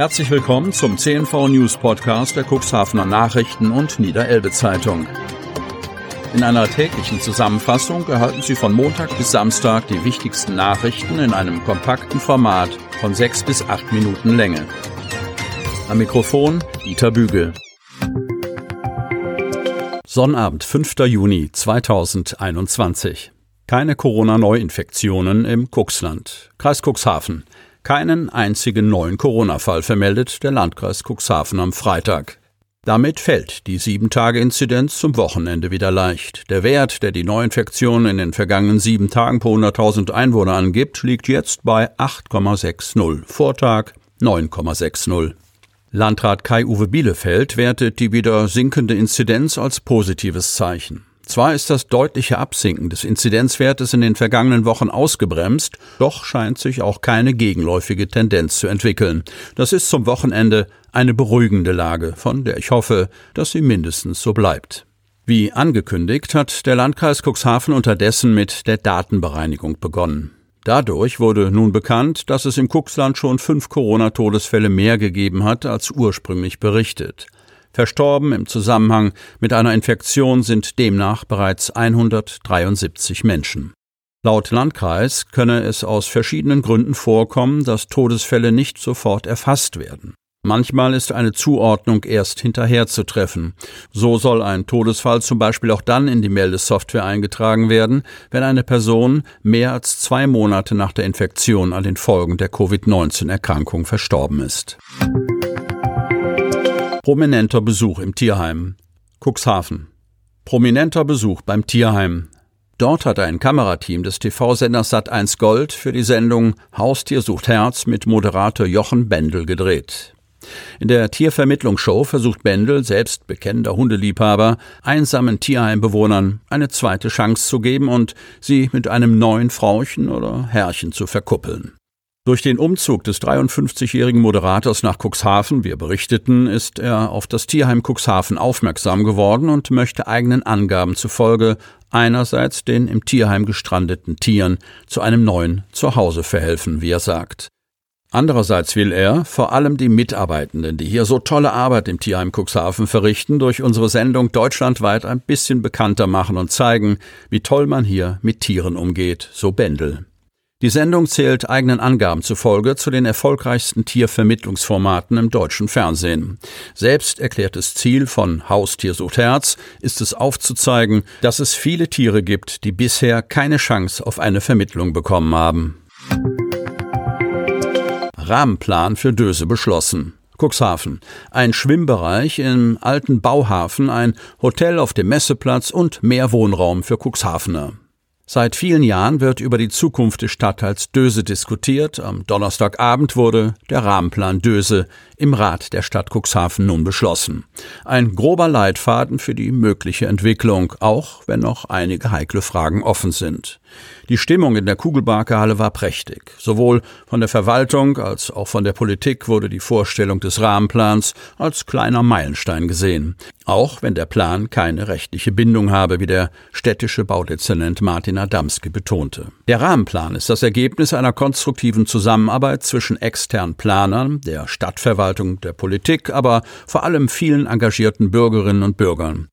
Herzlich willkommen zum CNV News Podcast der Cuxhavener Nachrichten und Niederelbe Zeitung. In einer täglichen Zusammenfassung erhalten Sie von Montag bis Samstag die wichtigsten Nachrichten in einem kompakten Format von sechs bis acht Minuten Länge. Am Mikrofon Dieter Bügel. Sonnabend, 5. Juni 2021. Keine Corona-Neuinfektionen im Cuxland. Kreis Cuxhaven keinen einzigen neuen Corona-Fall vermeldet der Landkreis Cuxhaven am Freitag. Damit fällt die 7-Tage-Inzidenz zum Wochenende wieder leicht. Der Wert, der die Neuinfektion in den vergangenen sieben Tagen pro 100.000 Einwohner angibt, liegt jetzt bei 8,60. Vortag 9,60. Landrat Kai-Uwe Bielefeld wertet die wieder sinkende Inzidenz als positives Zeichen. Zwar ist das deutliche Absinken des Inzidenzwertes in den vergangenen Wochen ausgebremst, doch scheint sich auch keine gegenläufige Tendenz zu entwickeln. Das ist zum Wochenende eine beruhigende Lage, von der ich hoffe, dass sie mindestens so bleibt. Wie angekündigt hat der Landkreis Cuxhaven unterdessen mit der Datenbereinigung begonnen. Dadurch wurde nun bekannt, dass es im Cuxland schon fünf Corona-Todesfälle mehr gegeben hat als ursprünglich berichtet. Verstorben im Zusammenhang mit einer Infektion sind demnach bereits 173 Menschen. Laut Landkreis könne es aus verschiedenen Gründen vorkommen, dass Todesfälle nicht sofort erfasst werden. Manchmal ist eine Zuordnung erst hinterher zu treffen. So soll ein Todesfall zum Beispiel auch dann in die Meldesoftware eingetragen werden, wenn eine Person mehr als zwei Monate nach der Infektion an den Folgen der Covid-19-Erkrankung verstorben ist. Prominenter Besuch im Tierheim. Cuxhaven. Prominenter Besuch beim Tierheim. Dort hat ein Kamerateam des TV-Senders Sat1 Gold für die Sendung Haustier sucht Herz mit Moderator Jochen Bendel gedreht. In der Tiervermittlungsshow versucht Bendel, selbst bekennender Hundeliebhaber, einsamen Tierheimbewohnern eine zweite Chance zu geben und sie mit einem neuen Frauchen oder Herrchen zu verkuppeln. Durch den Umzug des 53-jährigen Moderators nach Cuxhaven, wir berichteten, ist er auf das Tierheim Cuxhaven aufmerksam geworden und möchte eigenen Angaben zufolge einerseits den im Tierheim gestrandeten Tieren zu einem neuen Zuhause verhelfen, wie er sagt. Andererseits will er vor allem die Mitarbeitenden, die hier so tolle Arbeit im Tierheim Cuxhaven verrichten, durch unsere Sendung deutschlandweit ein bisschen bekannter machen und zeigen, wie toll man hier mit Tieren umgeht, so Bendel. Die Sendung zählt eigenen Angaben zufolge zu den erfolgreichsten Tiervermittlungsformaten im deutschen Fernsehen. Selbst erklärtes Ziel von Haustier sucht Herz ist es aufzuzeigen, dass es viele Tiere gibt, die bisher keine Chance auf eine Vermittlung bekommen haben. Rahmenplan für Döse beschlossen. Cuxhaven. Ein Schwimmbereich im alten Bauhafen, ein Hotel auf dem Messeplatz und mehr Wohnraum für Cuxhavener. Seit vielen Jahren wird über die Zukunft des Stadtteils Döse diskutiert. Am Donnerstagabend wurde der Rahmenplan Döse im Rat der Stadt Cuxhaven nun beschlossen. Ein grober Leitfaden für die mögliche Entwicklung, auch wenn noch einige heikle Fragen offen sind. Die Stimmung in der Kugelbarkehalle war prächtig. Sowohl von der Verwaltung als auch von der Politik wurde die Vorstellung des Rahmenplans als kleiner Meilenstein gesehen. Auch wenn der Plan keine rechtliche Bindung habe, wie der städtische Baudezernent Martin Adamski betonte. Der Rahmenplan ist das Ergebnis einer konstruktiven Zusammenarbeit zwischen externen Planern, der Stadtverwaltung, der Politik, aber vor allem vielen engagierten Bürgerinnen und Bürgern.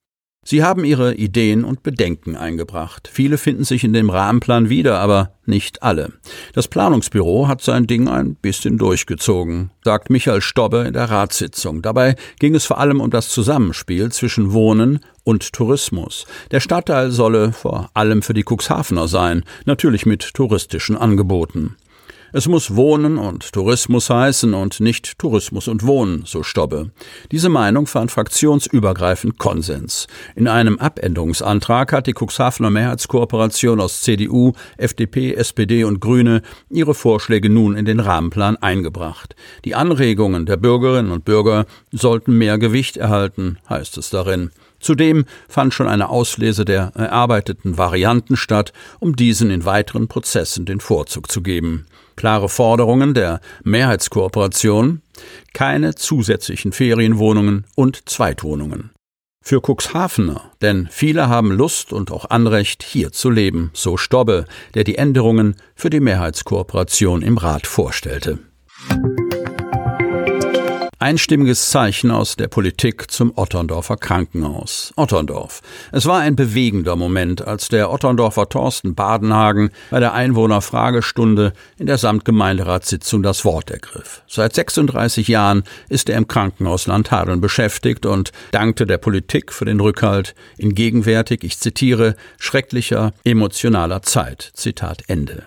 Sie haben ihre Ideen und Bedenken eingebracht. Viele finden sich in dem Rahmenplan wieder, aber nicht alle. Das Planungsbüro hat sein Ding ein bisschen durchgezogen, sagt Michael Stobbe in der Ratssitzung. Dabei ging es vor allem um das Zusammenspiel zwischen Wohnen und Tourismus. Der Stadtteil solle vor allem für die Cuxhavener sein, natürlich mit touristischen Angeboten. Es muss Wohnen und Tourismus heißen und nicht Tourismus und Wohnen, so Stobbe. Diese Meinung fand fraktionsübergreifend Konsens. In einem Abänderungsantrag hat die Cuxhavener Mehrheitskooperation aus CDU, FDP, SPD und Grüne ihre Vorschläge nun in den Rahmenplan eingebracht. Die Anregungen der Bürgerinnen und Bürger sollten mehr Gewicht erhalten, heißt es darin. Zudem fand schon eine Auslese der erarbeiteten Varianten statt, um diesen in weiteren Prozessen den Vorzug zu geben. Klare Forderungen der Mehrheitskooperation, keine zusätzlichen Ferienwohnungen und Zweitwohnungen. Für Cuxhavener, denn viele haben Lust und auch Anrecht, hier zu leben, so Stobbe, der die Änderungen für die Mehrheitskooperation im Rat vorstellte. Einstimmiges Zeichen aus der Politik zum Otterndorfer Krankenhaus. Otterndorf. Es war ein bewegender Moment, als der Otterndorfer Thorsten Badenhagen bei der Einwohnerfragestunde in der Samtgemeinderatssitzung das Wort ergriff. Seit 36 Jahren ist er im Krankenhaus Landhadeln beschäftigt und dankte der Politik für den Rückhalt in gegenwärtig, ich zitiere, schrecklicher emotionaler Zeit. Zitat Ende.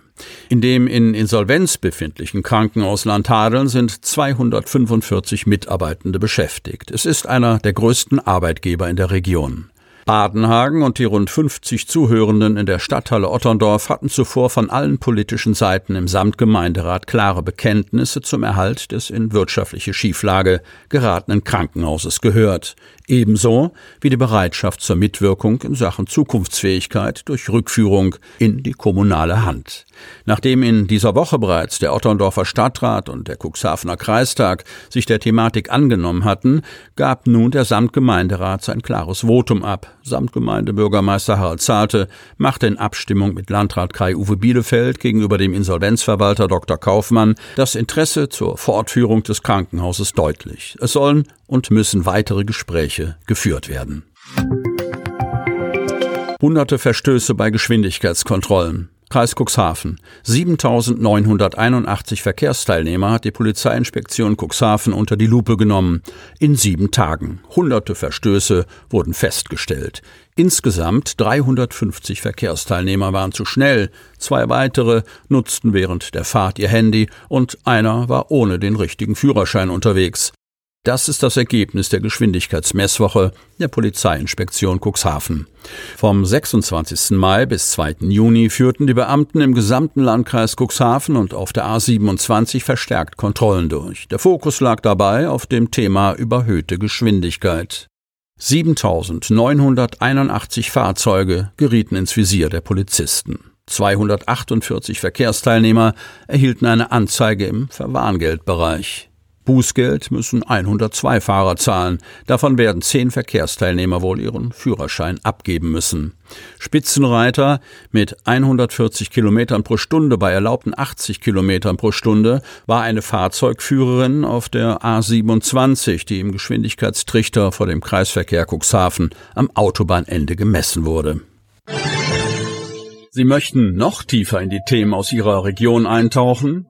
In dem in Insolvenz befindlichen Krankenhaus Landhadeln sind 245 Mitarbeitende beschäftigt. Es ist einer der größten Arbeitgeber in der Region. Badenhagen und die rund 50 Zuhörenden in der Stadthalle Otterndorf hatten zuvor von allen politischen Seiten im Samtgemeinderat klare Bekenntnisse zum Erhalt des in wirtschaftliche Schieflage geratenen Krankenhauses gehört, ebenso wie die Bereitschaft zur Mitwirkung in Sachen Zukunftsfähigkeit durch Rückführung in die kommunale Hand. Nachdem in dieser Woche bereits der Otterndorfer Stadtrat und der Cuxhavener Kreistag sich der Thematik angenommen hatten, gab nun der Samtgemeinderat sein klares Votum ab. Samtgemeindebürgermeister Harald Zahlte machte in Abstimmung mit Landrat Kai Uwe Bielefeld gegenüber dem Insolvenzverwalter Dr. Kaufmann das Interesse zur Fortführung des Krankenhauses deutlich. Es sollen und müssen weitere Gespräche geführt werden. Hunderte Verstöße bei Geschwindigkeitskontrollen. Kreis Cuxhaven. 7981 Verkehrsteilnehmer hat die Polizeiinspektion Cuxhaven unter die Lupe genommen. In sieben Tagen. Hunderte Verstöße wurden festgestellt. Insgesamt 350 Verkehrsteilnehmer waren zu schnell, zwei weitere nutzten während der Fahrt ihr Handy und einer war ohne den richtigen Führerschein unterwegs. Das ist das Ergebnis der Geschwindigkeitsmesswoche der Polizeiinspektion Cuxhaven. Vom 26. Mai bis 2. Juni führten die Beamten im gesamten Landkreis Cuxhaven und auf der A27 verstärkt Kontrollen durch. Der Fokus lag dabei auf dem Thema überhöhte Geschwindigkeit. 7981 Fahrzeuge gerieten ins Visier der Polizisten. 248 Verkehrsteilnehmer erhielten eine Anzeige im Verwarngeldbereich. Bußgeld müssen 102 Fahrer zahlen. Davon werden zehn Verkehrsteilnehmer wohl ihren Führerschein abgeben müssen. Spitzenreiter mit 140 Kilometern pro Stunde bei erlaubten 80 Kilometern pro Stunde war eine Fahrzeugführerin auf der A27, die im Geschwindigkeitstrichter vor dem Kreisverkehr Cuxhaven am Autobahnende gemessen wurde. Sie möchten noch tiefer in die Themen aus Ihrer Region eintauchen?